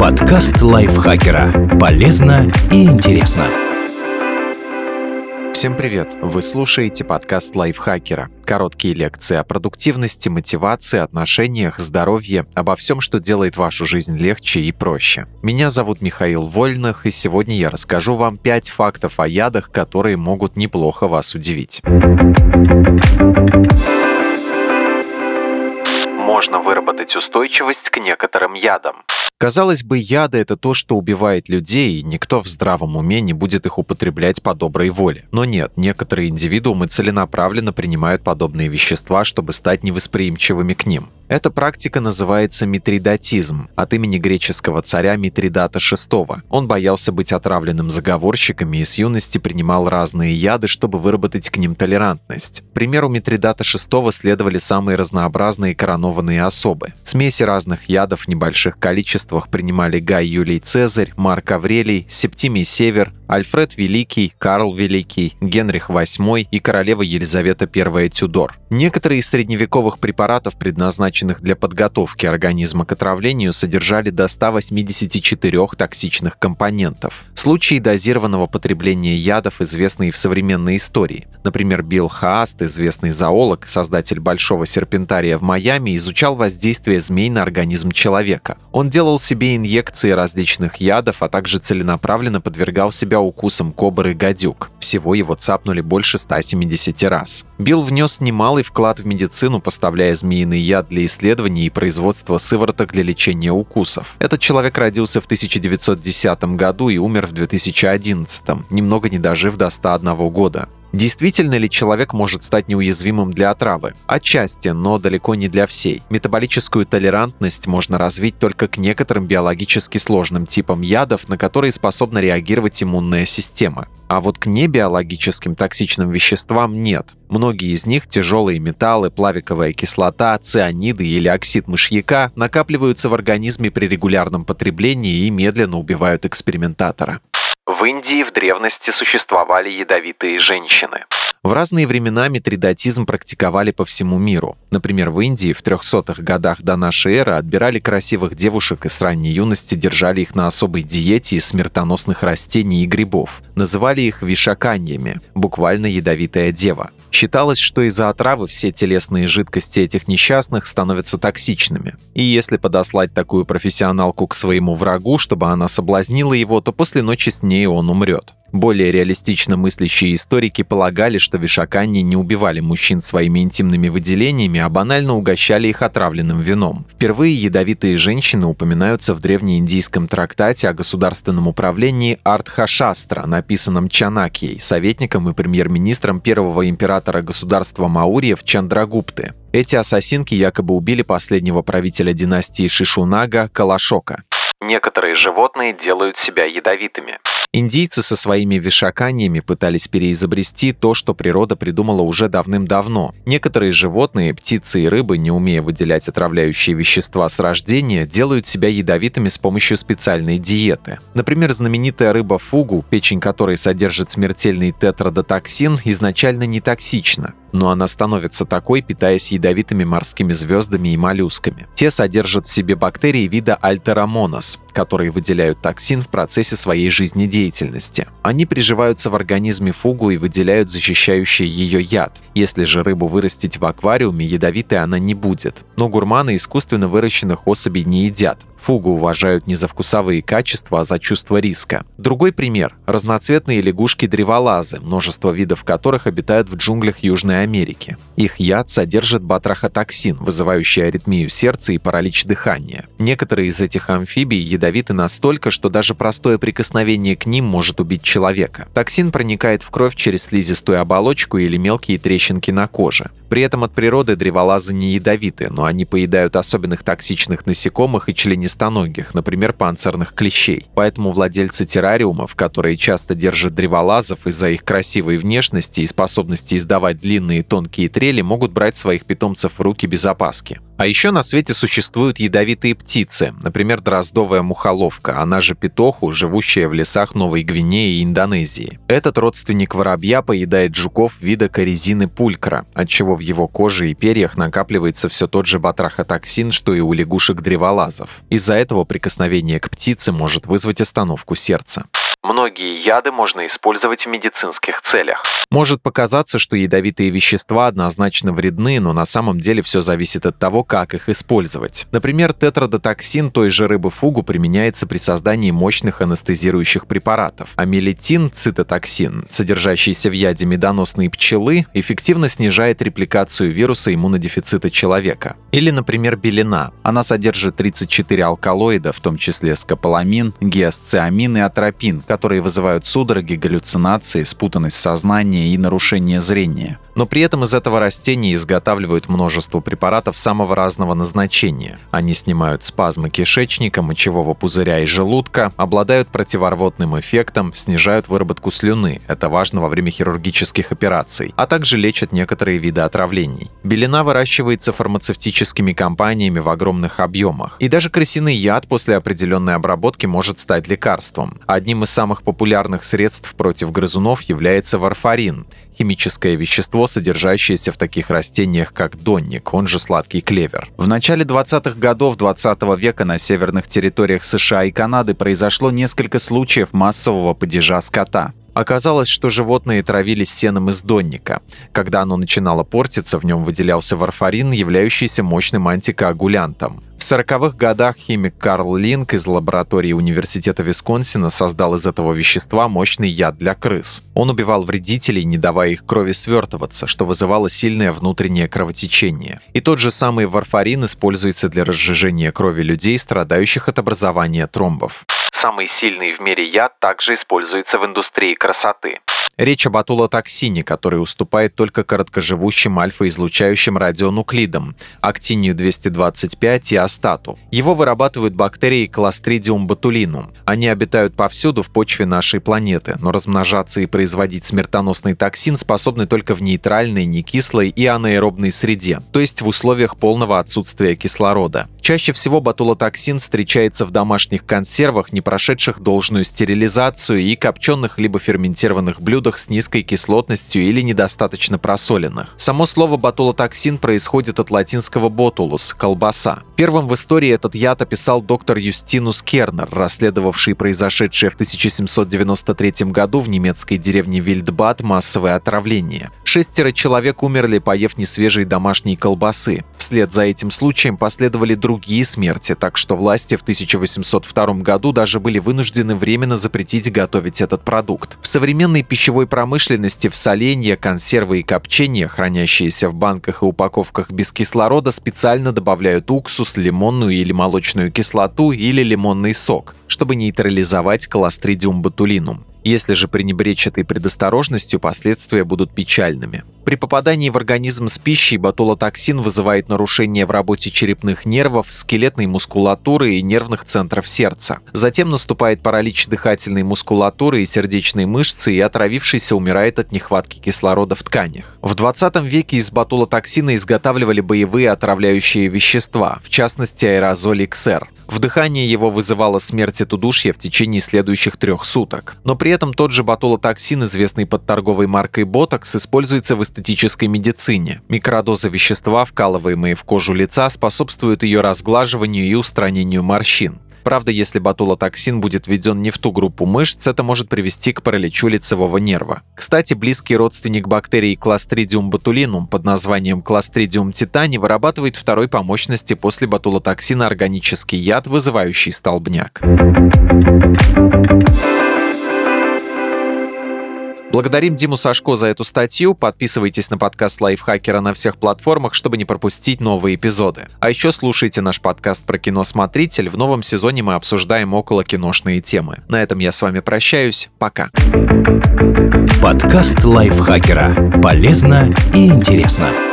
Подкаст лайфхакера. Полезно и интересно. Всем привет! Вы слушаете подкаст лайфхакера. Короткие лекции о продуктивности, мотивации, отношениях, здоровье, обо всем, что делает вашу жизнь легче и проще. Меня зовут Михаил Вольных, и сегодня я расскажу вам 5 фактов о ядах, которые могут неплохо вас удивить можно выработать устойчивость к некоторым ядам. Казалось бы, яды — это то, что убивает людей, и никто в здравом уме не будет их употреблять по доброй воле. Но нет, некоторые индивидуумы целенаправленно принимают подобные вещества, чтобы стать невосприимчивыми к ним. Эта практика называется митридатизм, от имени греческого царя Митридата VI. Он боялся быть отравленным заговорщиками и с юности принимал разные яды, чтобы выработать к ним толерантность. К примеру Митридата VI следовали самые разнообразные коронованные особы. Смеси разных ядов в небольших количествах принимали Гай Юлий Цезарь, Марк Аврелий, Септимий Север, Альфред Великий, Карл Великий, Генрих VIII и королева Елизавета I Тюдор. Некоторые из средневековых препаратов, предназначенных для подготовки организма к отравлению, содержали до 184 токсичных компонентов. Случаи дозированного потребления ядов известны и в современной истории. Например, Билл Хааст, известный зоолог, создатель Большого серпентария в Майами, изучал воздействие змей на организм человека. Он делал себе инъекции различных ядов, а также целенаправленно подвергал себя укусом кобры гадюк. Всего его цапнули больше 170 раз. Билл внес немалый вклад в медицину, поставляя змеиный яд для исследований и производства сывороток для лечения укусов. Этот человек родился в 1910 году и умер в 2011, немного не дожив до 101 года. Действительно ли человек может стать неуязвимым для отравы? Отчасти, но далеко не для всей. Метаболическую толерантность можно развить только к некоторым биологически сложным типам ядов, на которые способна реагировать иммунная система. А вот к небиологическим токсичным веществам нет. Многие из них, тяжелые металлы, плавиковая кислота, цианиды или оксид мышьяка, накапливаются в организме при регулярном потреблении и медленно убивают экспериментатора. В Индии в древности существовали ядовитые женщины. В разные времена митридатизм практиковали по всему миру. Например, в Индии в 300-х годах до нашей эры отбирали красивых девушек и с ранней юности держали их на особой диете из смертоносных растений и грибов. Называли их вишаканьями, буквально ядовитая дева. Считалось, что из-за отравы все телесные жидкости этих несчастных становятся токсичными. И если подослать такую профессионалку к своему врагу, чтобы она соблазнила его, то после ночи с ней он умрет. Более реалистично мыслящие историки полагали, что вишакани не убивали мужчин своими интимными выделениями, а банально угощали их отравленным вином. Впервые ядовитые женщины упоминаются в древнеиндийском трактате о государственном управлении Артхашастра, написанном Чанакией, советником и премьер-министром первого императора государства Маурьев Чандрагупты. Эти ассасинки якобы убили последнего правителя династии Шишунага Калашока. Некоторые животные делают себя ядовитыми. Индийцы со своими вишаканиями пытались переизобрести то, что природа придумала уже давным-давно. Некоторые животные, птицы и рыбы, не умея выделять отравляющие вещества с рождения, делают себя ядовитыми с помощью специальной диеты. Например, знаменитая рыба фугу, печень которой содержит смертельный тетрадотоксин, изначально не токсична но она становится такой, питаясь ядовитыми морскими звездами и моллюсками. Те содержат в себе бактерии вида альтерамонос, которые выделяют токсин в процессе своей жизнедеятельности. Они приживаются в организме фугу и выделяют защищающий ее яд. Если же рыбу вырастить в аквариуме, ядовитой она не будет. Но гурманы искусственно выращенных особей не едят. Фугу уважают не за вкусовые качества, а за чувство риска. Другой пример – разноцветные лягушки-древолазы, множество видов которых обитают в джунглях Южной Америки. Их яд содержит батрахотоксин, вызывающий аритмию сердца и паралич дыхания. Некоторые из этих амфибий ядовиты настолько, что даже простое прикосновение к ним может убить человека. Токсин проникает в кровь через слизистую оболочку или мелкие трещинки на коже. При этом от природы древолазы не ядовиты, но они поедают особенных токсичных насекомых и членистоногих, например, панцирных клещей. Поэтому владельцы террариумов, которые часто держат древолазов из-за их красивой внешности и способности издавать длинные тонкие трели, могут брать своих питомцев в руки без опаски. А еще на свете существуют ядовитые птицы, например, дроздовая мухоловка, она же петоху, живущая в лесах Новой Гвинеи и Индонезии. Этот родственник воробья поедает жуков вида корезины пулькра, отчего в его коже и перьях накапливается все тот же батрахотоксин, что и у лягушек-древолазов. Из-за этого прикосновение к птице может вызвать остановку сердца. Многие яды можно использовать в медицинских целях. Может показаться, что ядовитые вещества однозначно вредны, но на самом деле все зависит от того, как их использовать. Например, тетрадотоксин той же рыбы фугу применяется при создании мощных анестезирующих препаратов. А мелитин, цитотоксин, содержащийся в яде медоносной пчелы, эффективно снижает репликацию вируса иммунодефицита человека. Или, например, белина. Она содержит 34 алкалоида, в том числе скополамин, гиасциамин и атропин, которые вызывают судороги, галлюцинации, спутанность сознания и нарушение зрения. Но при этом из этого растения изготавливают множество препаратов самого разного назначения. Они снимают спазмы кишечника, мочевого пузыря и желудка, обладают противорвотным эффектом, снижают выработку слюны, это важно во время хирургических операций, а также лечат некоторые виды отравлений. Белина выращивается фармацевтическими компаниями в огромных объемах. И даже крысиный яд после определенной обработки может стать лекарством. Одним из самых популярных средств против грызунов является варфарин – химическое вещество, содержащееся в таких растениях, как донник, он же сладкий клевер. В начале 20-х годов 20 -го века на северных территориях США и Канады произошло несколько случаев массового падежа скота. Оказалось, что животные травились сеном из донника. Когда оно начинало портиться, в нем выделялся варфарин, являющийся мощным антикоагулянтом. В 40-х годах химик Карл Линк из лаборатории Университета Висконсина создал из этого вещества мощный яд для крыс. Он убивал вредителей, не давая их крови свертываться, что вызывало сильное внутреннее кровотечение. И тот же самый варфарин используется для разжижения крови людей, страдающих от образования тромбов. Самый сильный в мире яд также используется в индустрии красоты. Речь об атулотоксине, который уступает только короткоживущим альфа-излучающим радионуклидам, актинию-225 и астату. Его вырабатывают бактерии Clostridium botulinum. Они обитают повсюду в почве нашей планеты, но размножаться и производить смертоносный токсин способны только в нейтральной, некислой и анаэробной среде, то есть в условиях полного отсутствия кислорода. Чаще всего ботулотоксин встречается в домашних консервах, не прошедших должную стерилизацию и копченых либо ферментированных блюдах с низкой кислотностью или недостаточно просоленных. Само слово ботулотоксин происходит от латинского ботулус – колбаса. Первым в истории этот яд описал доктор Юстинус Кернер, расследовавший произошедшее в 1793 году в немецкой деревне Вильдбад массовое отравление. Шестеро человек умерли, поев несвежей домашней колбасы. Вслед за этим случаем последовали другие смерти, так что власти в 1802 году даже были вынуждены временно запретить готовить этот продукт. В современной пищевой промышленности в соленья, консервы и копчения, хранящиеся в банках и упаковках без кислорода, специально добавляют уксус, лимонную или молочную кислоту или лимонный сок, чтобы нейтрализовать колостридиум ботулинум. Если же пренебречь этой предосторожностью, последствия будут печальными. При попадании в организм с пищей ботулотоксин вызывает нарушение в работе черепных нервов, скелетной мускулатуры и нервных центров сердца. Затем наступает паралич дыхательной мускулатуры и сердечной мышцы, и отравившийся умирает от нехватки кислорода в тканях. В 20 веке из ботулотоксина изготавливали боевые отравляющие вещества, в частности аэрозоль XR. Вдыхание его вызывало смерть от удушья в течение следующих трех суток. Но при этом тот же ботулотоксин, известный под торговой маркой Botox, используется в эстетической медицине. Микродозы вещества, вкалываемые в кожу лица, способствуют ее разглаживанию и устранению морщин. Правда, если ботулотоксин будет введен не в ту группу мышц, это может привести к параличу лицевого нерва. Кстати, близкий родственник бактерии Clostridium botulinum под названием Clostridium titani вырабатывает второй по мощности после ботулотоксина органический яд, вызывающий столбняк. Благодарим Диму Сашко за эту статью. Подписывайтесь на подкаст Лайфхакера на всех платформах, чтобы не пропустить новые эпизоды. А еще слушайте наш подкаст про кино «Смотритель». В новом сезоне мы обсуждаем около киношные темы. На этом я с вами прощаюсь. Пока. Подкаст Лайфхакера. Полезно и интересно.